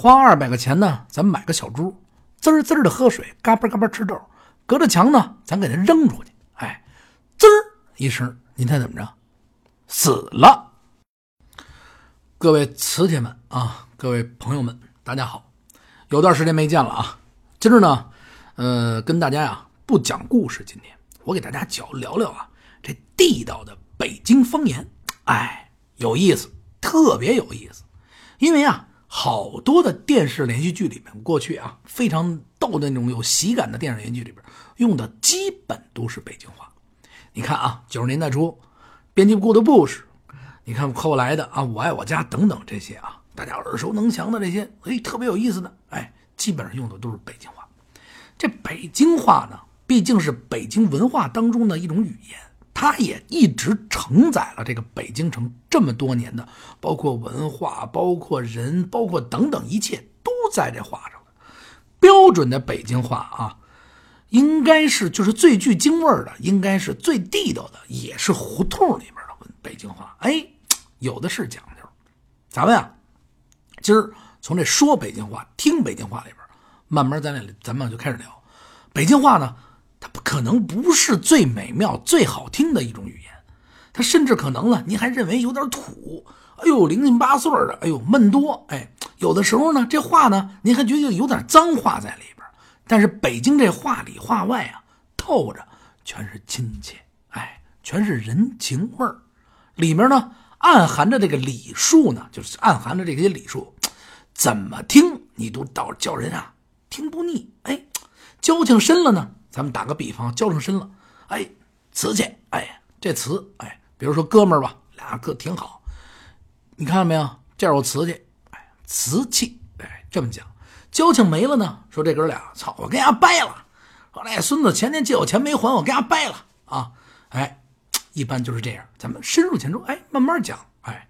花二百个钱呢，咱买个小猪，滋滋的喝水，嘎巴嘎巴吃豆。隔着墙呢，咱给它扔出去，哎，滋一声，您猜怎么着？死了。各位磁铁们啊，各位朋友们，大家好，有段时间没见了啊。今儿呢，呃，跟大家呀不讲故事，今天我给大家讲聊聊啊这地道的北京方言，哎，有意思，特别有意思，因为啊。好多的电视连续剧里面，过去啊非常逗的那种有喜感的电视连续剧里边，用的基本都是北京话。你看啊，九十年代初，编辑部的故事，你看后来的啊，我爱我家等等这些啊，大家耳熟能详的这些，哎，特别有意思的，哎，基本上用的都是北京话。这北京话呢，毕竟是北京文化当中的一种语言。它也一直承载了这个北京城这么多年的，包括文化，包括人，包括等等一切，都在这话上标准的北京话啊，应该是就是最具京味儿的，应该是最地道的，也是胡同里边的北京话。哎，有的是讲究。咱们呀，今儿从这说北京话、听北京话里边，慢慢咱俩咱们就开始聊北京话呢。它不可能不是最美妙、最好听的一种语言，它甚至可能呢，您还认为有点土。哎呦，零零八碎的，哎呦，闷多。哎，有的时候呢，这话呢，您还觉得有点脏话在里边。但是北京这话里话外啊，透着全是亲切，哎，全是人情味儿。里面呢，暗含着这个礼数呢，就是暗含着这些礼数，怎么听你都到叫人啊听不腻。哎，交情深了呢。咱们打个比方，交上身了，哎，瓷器，哎，这瓷，哎，比如说哥们儿吧，俩哥挺好，你看到没有？这有瓷器，哎，瓷器，哎，这么讲，交情没了呢，说这哥俩，操，我跟人家掰了，说那孙子前天借我钱没还，我跟人家掰了啊，哎，一般就是这样，咱们深入浅出，哎，慢慢讲，哎，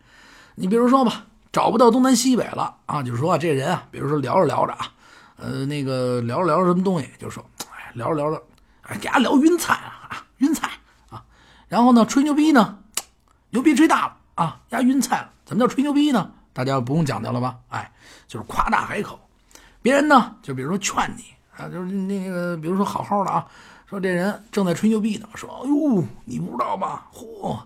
你比如说吧，找不到东南西北了啊，就是说这人啊，比如说聊着聊着啊，呃，那个聊着聊着什么东西，就说。聊着聊着，哎，给他聊晕菜啊，晕菜啊，然后呢，吹牛逼呢，牛逼吹大了啊，丫晕菜了。怎么叫吹牛逼呢？大家不用讲究了吧？哎，就是夸大海口。别人呢，就比如说劝你啊，就是那个，比如说好好的啊，说这人正在吹牛逼呢，说，哎呦，你不知道吧？嚯，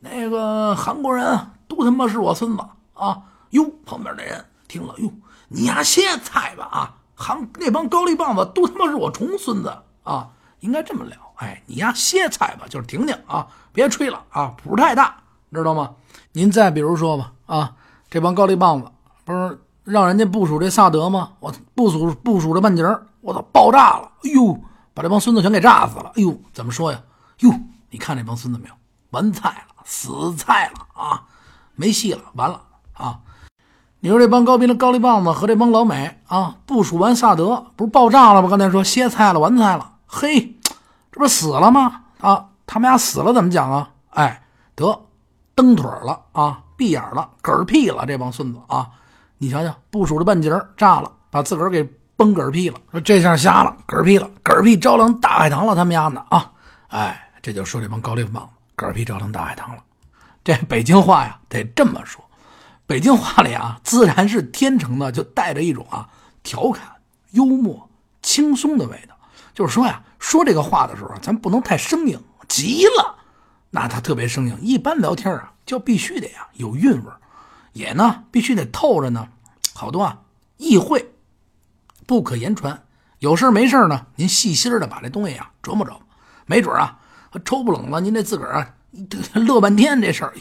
那个韩国人都他妈是我孙子啊！哟，旁边的人听了，哟，你丫歇菜吧啊！韩那帮高丽棒子都他妈是我重孙子啊！应该这么聊，哎，你呀歇菜吧，就是停停啊，别吹了啊，谱太大，知道吗？您再比如说吧，啊，这帮高丽棒子不是让人家部署这萨德吗？我部署部署这半截我操，爆炸了！哎呦，把这帮孙子全给炸死了！哎呦，怎么说呀？哟，你看这帮孙子没有？完菜了，死菜了啊，没戏了，完了啊！你说这帮高兵的高丽棒子和这帮老美啊，部署完萨德不是爆炸了吗？刚才说歇菜了，完菜了，嘿，这不死了吗？啊，他们俩死了怎么讲啊？哎，得蹬腿了啊，闭眼了，嗝屁了，这帮孙子啊！你瞧瞧，部署的半截炸了，把自个儿给崩嗝屁了，说这下瞎了，嗝屁了，嗝屁招狼大海棠了，他们家的啊！哎，这就说这帮高丽棒子嗝屁招狼大海棠了，这北京话呀，得这么说。北京话里啊，自然是天成的，就带着一种啊调侃、幽默、轻松的味道。就是说呀，说这个话的时候，咱不能太生硬，急了，那他特别生硬。一般聊天啊，就必须得呀有韵味也呢必须得透着呢，好多啊意会，不可言传。有事没事呢，您细心的把这东西啊琢磨琢磨，没准啊抽不冷了，您这自个儿啊。乐半天这事儿，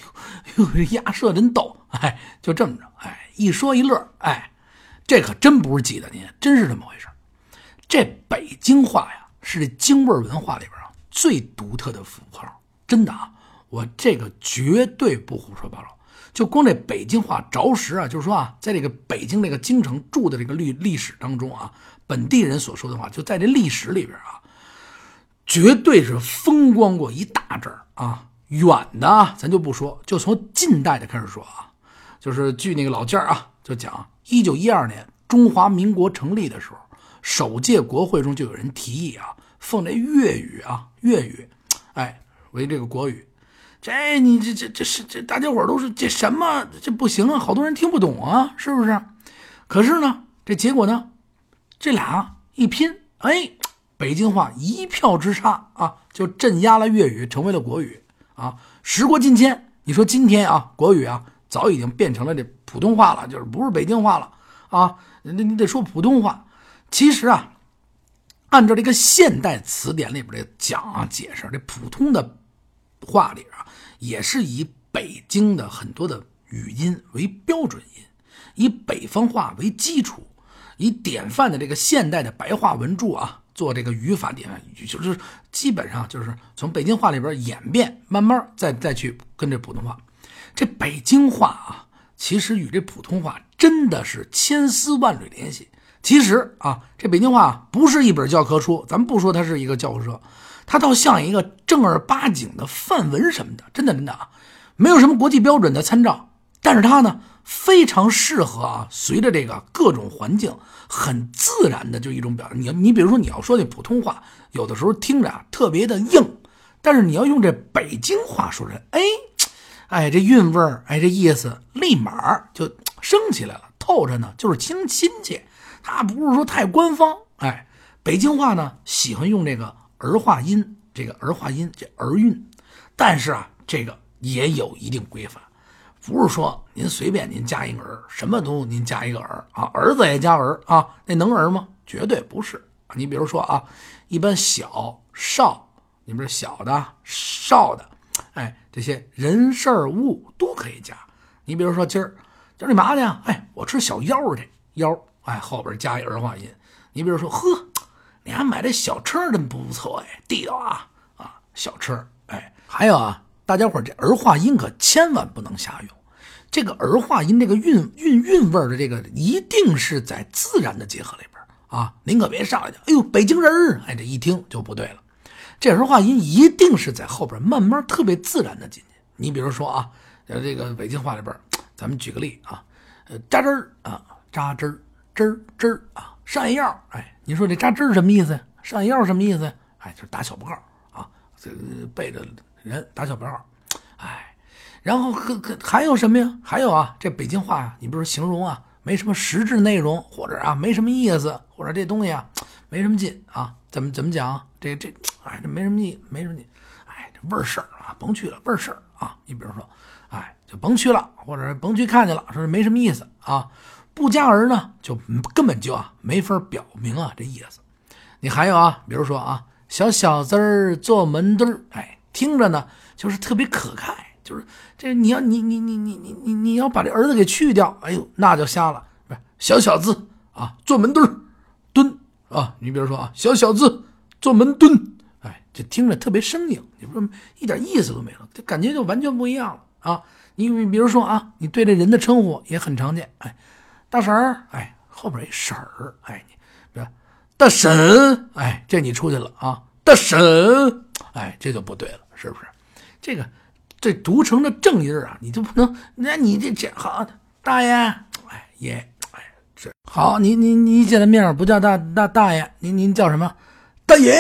哟哟，牙舌真逗，哎，就这么着，哎，一说一乐，哎，这可真不是挤的您，真是这么回事这北京话呀，是这京味文化里边啊最独特的符号，真的啊，我这个绝对不胡说八道。就光这北京话着实啊，就是说啊，在这个北京这个京城住的这个历历史当中啊，本地人所说的话，就在这历史里边啊，绝对是风光过一大阵儿啊。远的啊，咱就不说，就从近代的开始说啊，就是据那个老件啊，就讲一九一二年中华民国成立的时候，首届国会中就有人提议啊，奉这粤语啊，粤语，哎，为这个国语。这你这这这是这大家伙都是这什么这不行啊，好多人听不懂啊，是不是？可是呢，这结果呢，这俩一拼，哎，北京话一票之差啊，就镇压了粤语，成为了国语啊。时过境迁，你说今天啊，国语啊，早已经变成了这普通话了，就是不是北京话了啊？那你得说普通话。其实啊，按照这个现代词典里边的讲啊解释，这普通的话里啊，也是以北京的很多的语音为标准音，以北方话为基础，以典范的这个现代的白话文著啊。做这个语法典范，就是基本上就是从北京话里边演变，慢慢再再去跟这普通话。这北京话啊，其实与这普通话真的是千丝万缕联系。其实啊，这北京话不是一本教科书，咱们不说它是一个教科书，它倒像一个正儿八经的范文什么的，真的真的啊，没有什么国际标准的参照，但是它呢。非常适合啊，随着这个各种环境，很自然的就一种表达。你你比如说你要说那普通话，有的时候听着啊特别的硬，但是你要用这北京话说着，哎，哎这韵味儿，哎这意思立马就升起来了，透着呢就是亲亲切。它不是说太官方，哎，北京话呢喜欢用这个儿化音，这个儿化音这儿韵，但是啊这个也有一定规范。不是说您随便您加一个儿，什么都您加一个儿啊，儿子也加儿啊，那能儿吗？绝对不是啊！你比如说啊，一般小少，你比如小的少的，哎，这些人事物都可以加。你比如说今儿今儿你嘛去？哎，我吃小腰去，腰，哎，后边加一儿化音。你比如说，呵，你还买这小车真不错哎，地道啊啊，小车，哎，还有啊，大家伙这儿化音可千万不能瞎用。这个儿化音，这个韵韵韵味的这个，一定是在自然的结合里边啊！您可别上来就，哎呦，北京人儿，哎，这一听就不对了。这儿化音一定是在后边慢慢特别自然的进去。你比如说啊，呃，这个北京话里边，咱们举个例啊，呃，扎针儿啊，扎针儿，针儿针儿啊，上药，哎，你说这扎针儿什么意思呀？上药什么意思？哎，就是打小报告啊，这背着人打小报告，哎。然后可可还有什么呀？还有啊，这北京话呀，你比如形容啊，没什么实质内容，或者啊没什么意思，或者这东西啊没什么劲啊，怎么怎么讲？这这哎，这没什么意，没什么劲，哎，这味儿事儿啊，甭去了，味儿事儿啊。你比如说，哎，就甭去了，或者甭去看去了，说是没什么意思啊。不加儿呢，就根本就啊没法表明啊这意思。你还有啊，比如说啊，小小子儿坐门墩儿，哎，听着呢就是特别可爱。就是这，你要你你你你你你你要把这儿子给去掉，哎呦，那就瞎了。不是小小子啊，坐门墩儿蹲啊。你比如说啊，小小子坐门蹲，哎，这听着特别生硬，你说一点意思都没了，这感觉就完全不一样了啊。你你比如说啊，你对这人的称呼也很常见，哎，大婶儿，哎，后边一婶儿，哎，你别大婶，哎，这你出去了啊，大婶，哎，这就不对了，是不是？这个。这读成了正音啊，你就不能？那你这这好，大爷，哎爷，哎这好，你你你见了面不叫大大大爷，您您叫什么？大爷，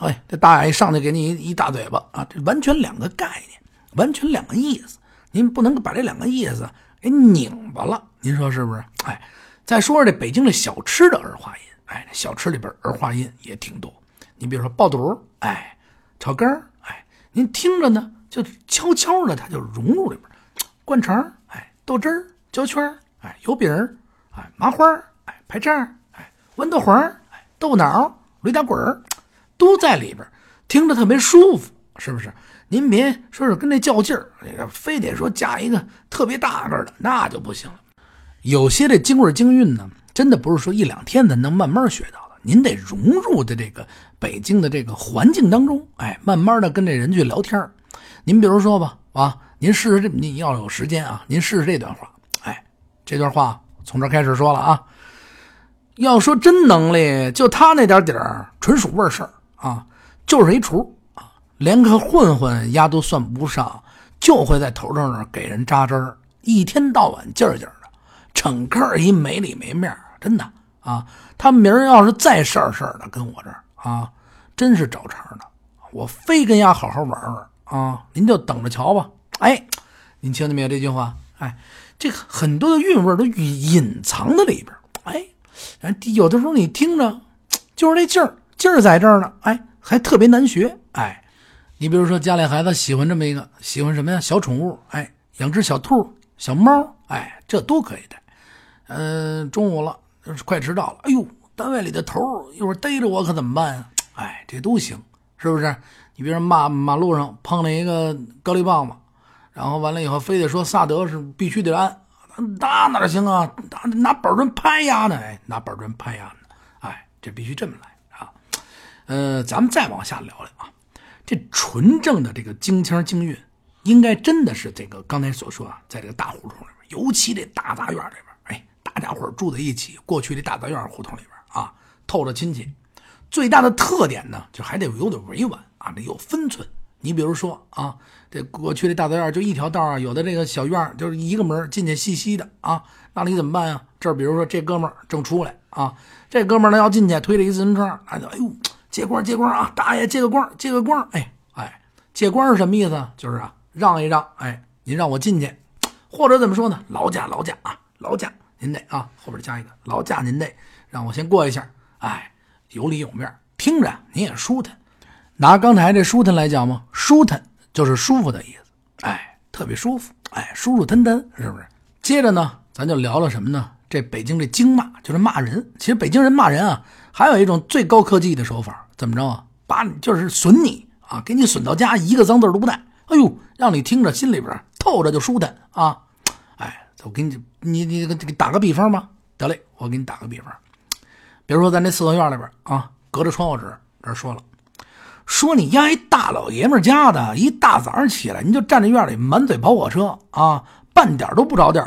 哎，这大爷一上去给你一大嘴巴啊，这完全两个概念，完全两个意思，您不能把这两个意思给拧巴了，您说是不是？哎，再说说这北京的小吃的儿化音，哎，小吃里边儿化音也挺多，你比如说爆肚，哎，炒肝哎，您听着呢。就悄悄的，它就融入里边，灌肠哎，豆汁儿、焦圈哎，油饼哎，麻花哎，排叉哎，豌豆黄哎，豆脑、驴打滚都在里边，听着特别舒服，是不是？您别说是跟那较劲儿，非得说加一个特别大个的，那就不行了。有些这京味京韵呢，真的不是说一两天咱能慢慢学到的，您得融入的这个北京的这个环境当中，哎，慢慢的跟这人去聊天儿您比如说吧，啊，您试试这，你要有时间啊，您试试这段话。哎，这段话从这开始说了啊。要说真能力，就他那点底儿，纯属味儿事儿啊，就是一厨啊，连个混混丫都算不上，就会在头上那给人扎针儿，一天到晚劲儿劲儿的，整个一没里没面真的啊。他明儿要是再事儿事儿的跟我这儿啊，真是找茬呢，我非跟丫好好玩玩。啊，您就等着瞧吧！哎，您听见没有这句话？哎，这个很多的韵味都隐藏在里边。哎，有的时候你听着，就是那劲儿，劲儿在这儿呢，哎，还特别难学，哎。你比如说家里孩子喜欢这么一个，喜欢什么呀？小宠物，哎，养只小兔、小猫，哎，这都可以的。嗯，中午了，快迟到了，哎呦，单位里的头一会儿逮着我可怎么办呀？哎，这都行，是不是？你比如说马马路上碰了一个高丽棒子，然后完了以后非得说萨德是必须得按，那哪行啊？拿拿板砖拍呀呢？哎，拿板砖拍呀呢？哎，这必须这么来啊。呃，咱们再往下聊聊啊。这纯正的这个京腔京韵，应该真的是这个刚才所说啊，在这个大胡同里边，尤其这大杂院里边，哎，大家伙住在一起，过去这大杂院胡同里边啊，透着亲戚。最大的特点呢，就还得有点委婉啊，得有分寸。你比如说啊，这过去这大杂院就一条道啊，有的这个小院就是一个门进去细细的啊，那你怎么办呀？这比如说这哥们正出来啊，这哥们呢要进去，推着一自行车，那就哎呦。借光借光啊！大爷借个光，借个光！哎哎，借光是什么意思？就是啊，让一让，哎，您让我进去，或者怎么说呢？劳驾劳驾啊，劳驾您得啊，后边加一个劳驾您得让我先过一下，哎，有礼有面，听着您也舒坦。拿刚才这舒坦来讲嘛，舒坦就是舒服的意思，哎，特别舒服，哎，舒舒坦坦，是不是？接着呢，咱就聊聊什么呢？这北京这京骂就是骂人，其实北京人骂人啊，还有一种最高科技的手法。怎么着啊？把你就是损你啊，给你损到家，一个脏字都不带。哎呦，让你听着心里边透着就舒坦啊！哎，我给你，你你给打个比方吧。得嘞，我给你打个比方。比如说咱这四合院里边啊，隔着窗户纸这说了，说你丫一大老爷们家的，一大早上起来你就站在院里满嘴跑火车啊，半点都不着调。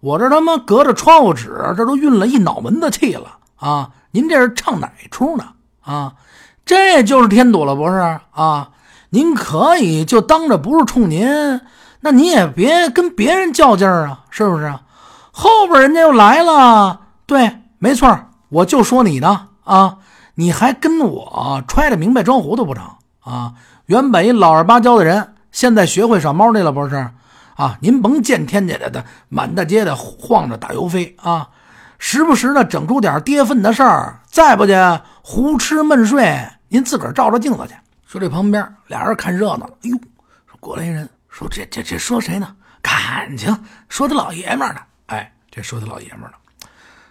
我这他妈隔着窗户纸，这都运了一脑门子气了啊！您这是唱哪出呢？啊？这就是添堵了，不是啊？您可以就当着不是冲您，那你也别跟别人较劲儿啊，是不是？后边人家又来了，对，没错，我就说你呢啊，你还跟我揣着明白装糊涂不成啊？原本一老实巴交的人，现在学会耍猫腻了，不是啊？您甭见天家的的满大街的晃着打油飞啊，时不时的整出点跌份的事儿，再不去胡吃闷睡。您自个儿照照镜子去。说这旁边俩人看热闹了。哎呦，说过来一人说这这这说谁呢？感情说他老爷们呢。哎，这说他老爷们呢。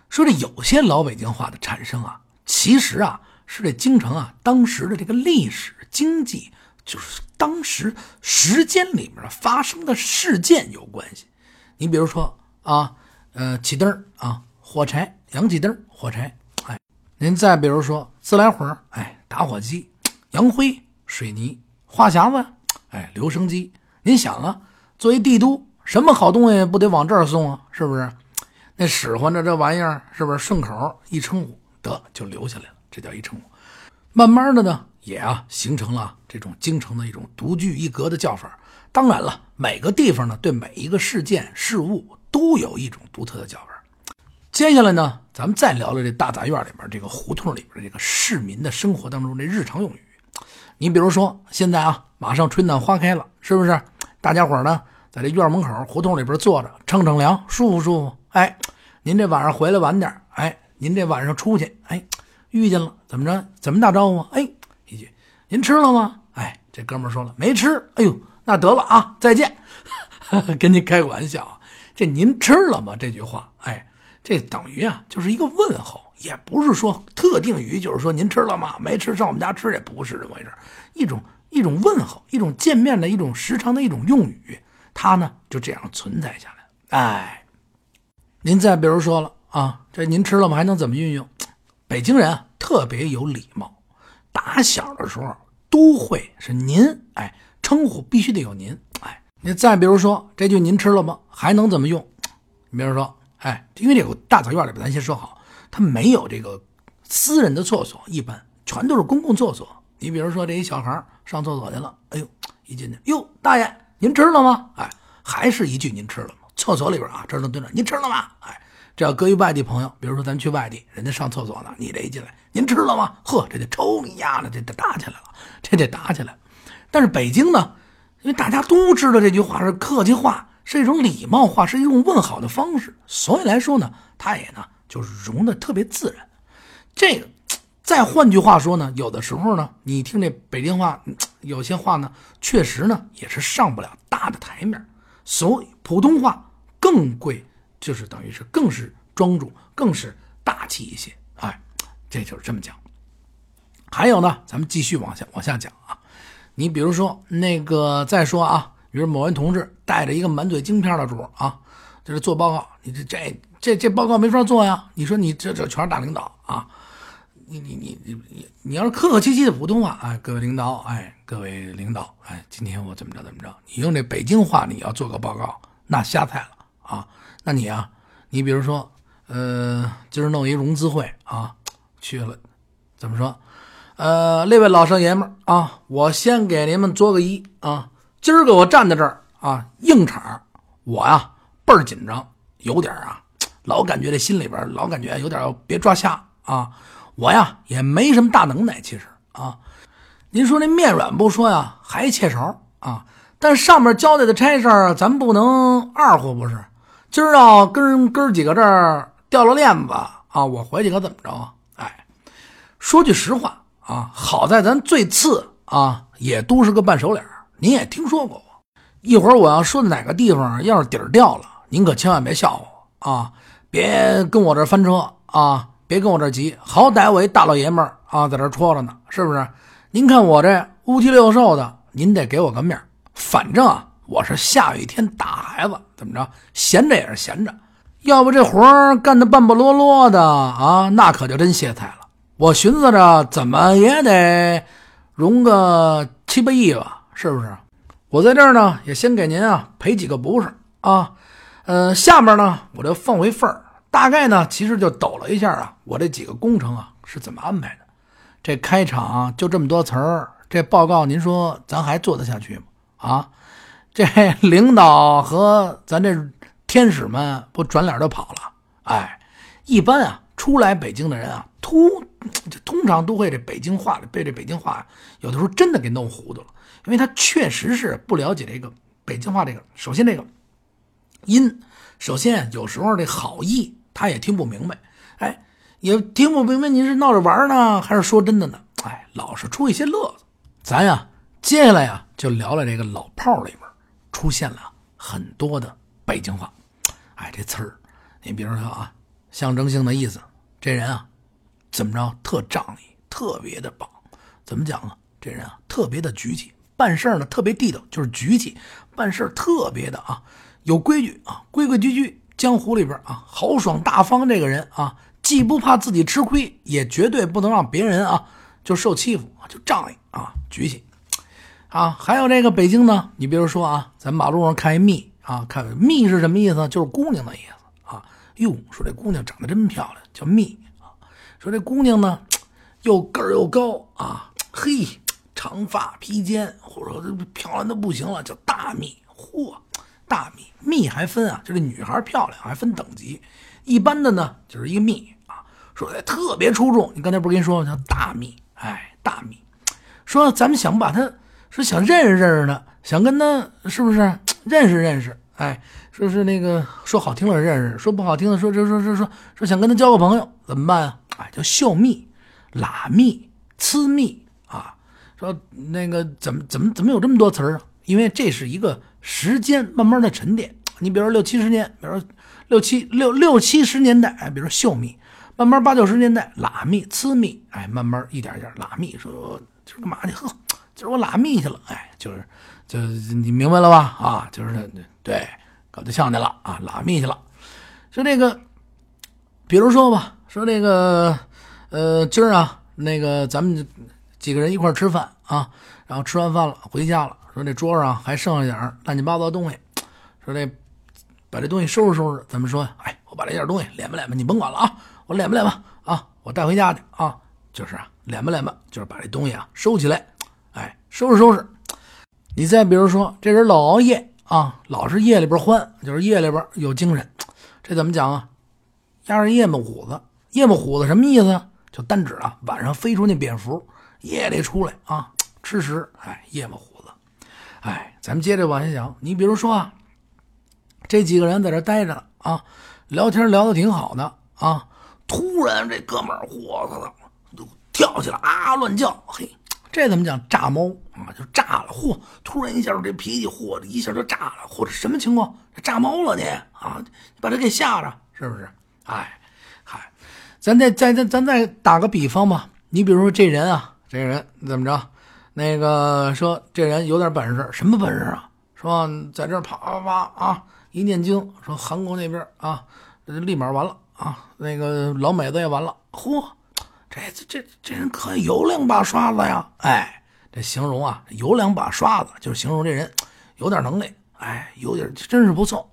说这有些老北京话的产生啊，其实啊是这京城啊当时的这个历史经济，就是当时时间里面发生的事件有关系。你比如说啊，呃，起灯啊，火柴，洋气灯，火柴。哎，您再比如说自来火，哎。打火机、洋灰、水泥、话匣子，哎，留声机。您想啊，作为帝都，什么好东西不得往这儿送啊？是不是？那使唤着这玩意儿，是不是顺口一称呼，得就留下来了？这叫一称呼。慢慢的呢，也啊形成了这种京城的一种独具一格的叫法。当然了，每个地方呢，对每一个事件事物都有一种独特的叫法。接下来呢，咱们再聊聊这大杂院里边这个胡同里边这个市民的生活当中这日常用语。你比如说，现在啊，马上春暖花开了，是不是？大家伙呢，在这院门口胡同里边坐着，乘乘凉，舒服舒服。哎，您这晚上回来晚点，哎，您这晚上出去，哎，遇见了，怎么着？怎么打招呼？哎，一句，您吃了吗？哎，这哥们说了，没吃。哎呦，那得了啊，再见。跟您开个玩笑，这您吃了吗？这句话，哎。这等于啊，就是一个问候，也不是说特定语，就是说您吃了吗？没吃，上我们家吃，也不是这么回事。一种一种问候，一种见面的一种时常的一种用语，它呢就这样存在下来。哎，您再比如说了啊，这您吃了吗？还能怎么运用？北京人啊特别有礼貌，打小的时候都会是您，哎，称呼必须得有您，哎，你再比如说这句您吃了吗？还能怎么用？你比如说。哎，因为这个大杂院里边，咱先说好，它没有这个私人的厕所，一般全都是公共厕所。你比如说这一小孩上厕所去了，哎呦，一进去，哟，大爷，您吃了吗？哎，还是一句您吃了吗？厕所里边啊，这都蹲着，您吃了吗？哎，这要搁一外地朋友，比如说咱去外地，人家上厕所呢，你这一进来，您吃了吗？呵，这就抽你丫的，这得打起来了，这得打起来。但是北京呢，因为大家都知道这句话是客气话。是一种礼貌话，是一种问好的方式，所以来说呢，它也呢就融的特别自然。这个，再换句话说呢，有的时候呢，你听这北京话，有些话呢，确实呢也是上不了大的台面。所以普通话更贵，就是等于是更是庄重，更是大气一些。哎，这就是这么讲。还有呢，咱们继续往下往下讲啊。你比如说那个，再说啊，比如某位同志带着一个满嘴京片的主啊，就是做报告，你这这这这报告没法做呀。你说你这这全是大领导啊。你你你你你你要是客客气气的普通话，哎，各位领导，哎，各位领导，哎，今天我怎么着怎么着？你用这北京话，你要做个报告，那瞎猜了啊！那你啊，你比如说，呃，今儿弄一融资会啊，去了，怎么说？呃，那位老少爷们啊，我先给您们作个揖啊，今儿个我站在这儿啊，硬场，我呀倍儿紧张，有点啊，老感觉这心里边老感觉有点别抓瞎啊。我呀也没什么大能耐，其实啊，您说那面软不说呀，还欠勺啊，但上面交代的差事咱不能二乎，不是？今儿要跟哥几个这儿掉了链子啊，我回去可怎么着啊？哎，说句实话啊，好在咱最次啊也都是个半熟脸，您也听说过我。一会儿我要说哪个地方要是底儿掉了，您可千万别笑话我啊，别跟我这翻车啊。别跟我这急，好歹我一大老爷们儿啊，在这戳着呢，是不是？您看我这乌鸡六瘦的，您得给我个面儿反正啊，我是下雨天打孩子，怎么着？闲着也是闲着，要不这活干得半不落落的啊，那可就真歇菜了。我寻思着，怎么也得融个七八亿吧，是不是？我在这儿呢，也先给您啊赔几个不是啊，呃，下面呢我就放回份儿。大概呢，其实就抖了一下啊，我这几个工程啊是怎么安排的？这开场就这么多词儿，这报告您说咱还做得下去吗？啊，这 领导和咱这天使们不转脸就跑了？哎，一般啊，初来北京的人啊，通通常都会这北京话被这北京话有的时候真的给弄糊涂了，因为他确实是不了解这个北京话这个，首先这个音，首先有时候这好意。他也听不明白，哎，也听不明白，你是闹着玩呢，还是说真的呢？哎，老是出一些乐子。咱呀，接下来呀，就聊聊这个老炮里边出现了很多的北京话。哎，这词儿，你比如说啊，象征性的意思，这人啊，怎么着，特仗义，特别的棒。怎么讲啊？这人啊，特别的局气，办事呢特别地道，就是局气，办事特别的啊，有规矩啊，规规矩矩。江湖里边啊，豪爽大方这个人啊，既不怕自己吃亏，也绝对不能让别人啊就受欺负就仗义啊，局气啊。还有这个北京呢，你比如说啊，咱马路上看一蜜啊，看蜜是什么意思？就是姑娘的意思啊。哟，说这姑娘长得真漂亮，叫蜜啊。说这姑娘呢，又个儿又高啊，嘿，长发披肩，或者说漂亮的不行了，叫大蜜，嚯。大蜜蜜还分啊，就是女孩漂亮还分等级，一般的呢就是一个蜜啊，说的特别出众。你刚才不是跟你说叫大蜜？哎，大蜜，说咱们想把他说想认识认识他，想跟他是不是认识认识？哎，说是那个说好听的认识，说不好听的说说说说说说想跟他交个朋友怎么办啊？哎，叫秀蜜、拉蜜、呲蜜啊。说那个怎么怎么怎么有这么多词儿啊？因为这是一个。时间慢慢的沉淀，你比如说六七十年，比如说六七六六七十年代，哎，比如说秀蜜，慢慢八九十年代拉蜜、呲蜜，哎，慢慢一点一点拉蜜，说今儿干嘛去？呵，今儿我拉密去了，哎，就是，就你明白了吧？啊，就是对，搞对象去了啊，拉密去了。说这个，比如说吧，说这个，呃，今儿啊，那个咱们几个人一块吃饭啊，然后吃完饭了，回家了。说这桌上还剩下点乱七八糟东西，说这把这东西收拾收拾。咱们说，哎，我把这件东西敛吧敛吧，你甭管了啊，我敛吧敛吧啊，我带回家去啊，就是啊，敛吧敛吧，就是把这东西啊收起来，哎，收拾收拾。你再比如说，这人老熬夜啊，老是夜里边欢，就是夜里边有精神，这怎么讲啊？压着夜幕虎子，夜幕虎子什么意思？就单指啊，晚上飞出那蝙蝠，夜里出来啊吃食，哎，夜幕虎子。哎，咱们接着往下讲。你比如说啊，这几个人在这待着啊，聊天聊的挺好的啊。突然这哥们儿，我操，都跳起来啊乱叫，嘿，这怎么讲？炸猫啊，就炸了！嚯，突然一下这脾气，嚯，一下就炸了！嚯，这什么情况？炸猫了你啊？你把他给吓着，是不是？哎，嗨，咱再再再咱再打个比方吧，你比如说这人啊，这人怎么着？那个说这人有点本事，什么本事啊？说在这啪啪啪啊一念经，说韩国那边啊，立马完了。啊，那个老美子也完了，嚯，这这这人可有两把刷子呀！哎，这形容啊，有两把刷子，就是形容这人有点能耐，哎，有点真是不错。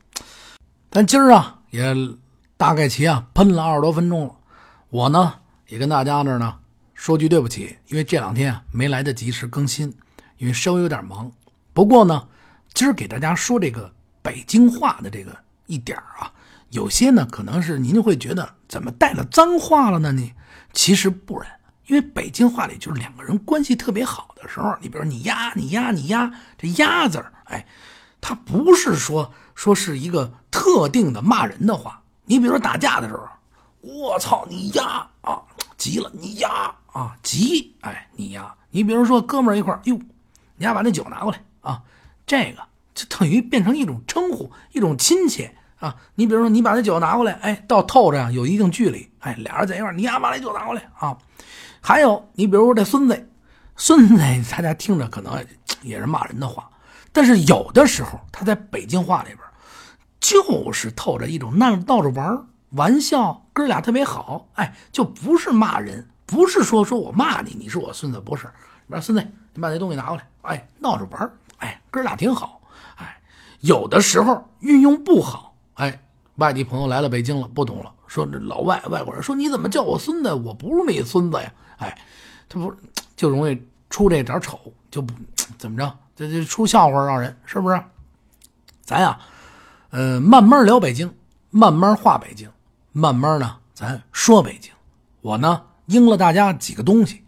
咱今儿啊，也大概齐啊喷了二十多分钟了，我呢也跟大家这呢说句对不起，因为这两天啊没来得及时更新，因为稍微有点忙。不过呢，今儿给大家说这个北京话的这个一点啊。有些呢，可能是您会觉得怎么带了脏话了呢？你其实不然，因为北京话里就是两个人关系特别好的时候，你比如你呀，你呀，你呀，这呀字儿，哎，它不是说说是一个特定的骂人的话。你比如说打架的时候，我操你呀啊，急了你呀啊急，哎你呀，你比如说哥们儿一块儿，哟，你呀把那酒拿过来啊，这个就等于变成一种称呼，一种亲切。啊，你比如说，你把那酒拿过来，哎，到透着有一定距离，哎，俩人在一块你呀，把那酒拿过来啊。还有，你比如说这孙子，孙子，大家听着可能也是骂人的话，但是有的时候他在北京话里边，就是透着一种闹闹着玩玩笑，哥俩特别好，哎，就不是骂人，不是说说我骂你，你是我孙子，不是。说孙子，你把那东西拿过来，哎，闹着玩哎，哥俩挺好，哎，有的时候运用不好。哎，外地朋友来了北京了，不懂了，说这老外外国人说你怎么叫我孙子？我不是你孙子呀！哎，他不就容易出这点丑，就不怎么着，这就出笑话让人是不是？咱呀，呃，慢慢聊北京，慢慢画北京，慢慢呢，咱说北京。我呢应了大家几个东西，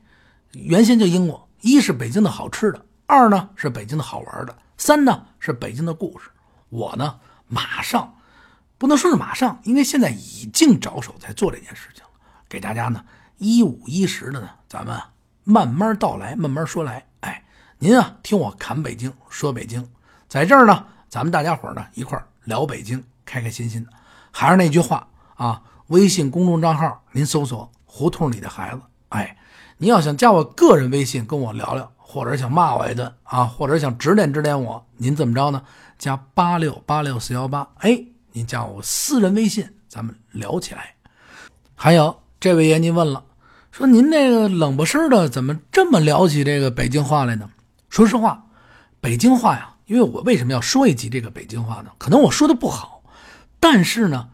原先就应过：一是北京的好吃的，二呢是北京的好玩的，三呢是北京的故事。我呢马上。不能说是马上，因为现在已经着手在做这件事情了。给大家呢一五一十的呢，咱们慢慢道来，慢慢说来。哎，您啊听我侃北京，说北京，在这儿呢，咱们大家伙呢一块聊北京，开开心心的。还是那句话啊，微信公众账号您搜索“胡同里的孩子”。哎，您要想加我个人微信跟我聊聊，或者想骂我一顿啊，或者想指点指点我，您怎么着呢？加八六八六四幺八。哎。您加我私人微信，咱们聊起来。还有这位爷，您问了，说您这个冷不声的，怎么这么聊起这个北京话来呢？说实话，北京话呀，因为我为什么要说一集这个北京话呢？可能我说的不好，但是呢，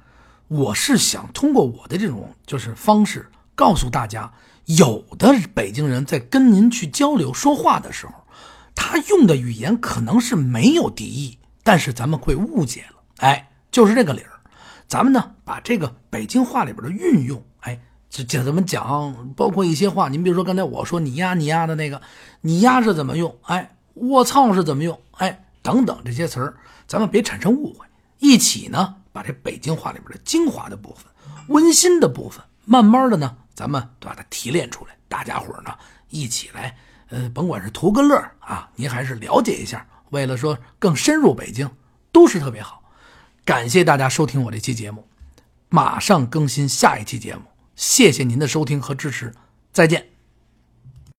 我是想通过我的这种就是方式，告诉大家，有的北京人在跟您去交流说话的时候，他用的语言可能是没有敌意，但是咱们会误解了，哎。就是这个理儿，咱们呢把这个北京话里边的运用，哎，这这怎么讲？包括一些话，您比如说刚才我说你呀你呀的那个，你呀是怎么用？哎，我操是怎么用？哎，等等这些词儿，咱们别产生误会，一起呢把这北京话里边的精华的部分、温馨的部分，慢慢的呢，咱们把它提炼出来，大家伙呢一起来，呃，甭管是图个乐啊，您还是了解一下，为了说更深入北京，都是特别好。感谢大家收听我这期节目，马上更新下一期节目。谢谢您的收听和支持，再见。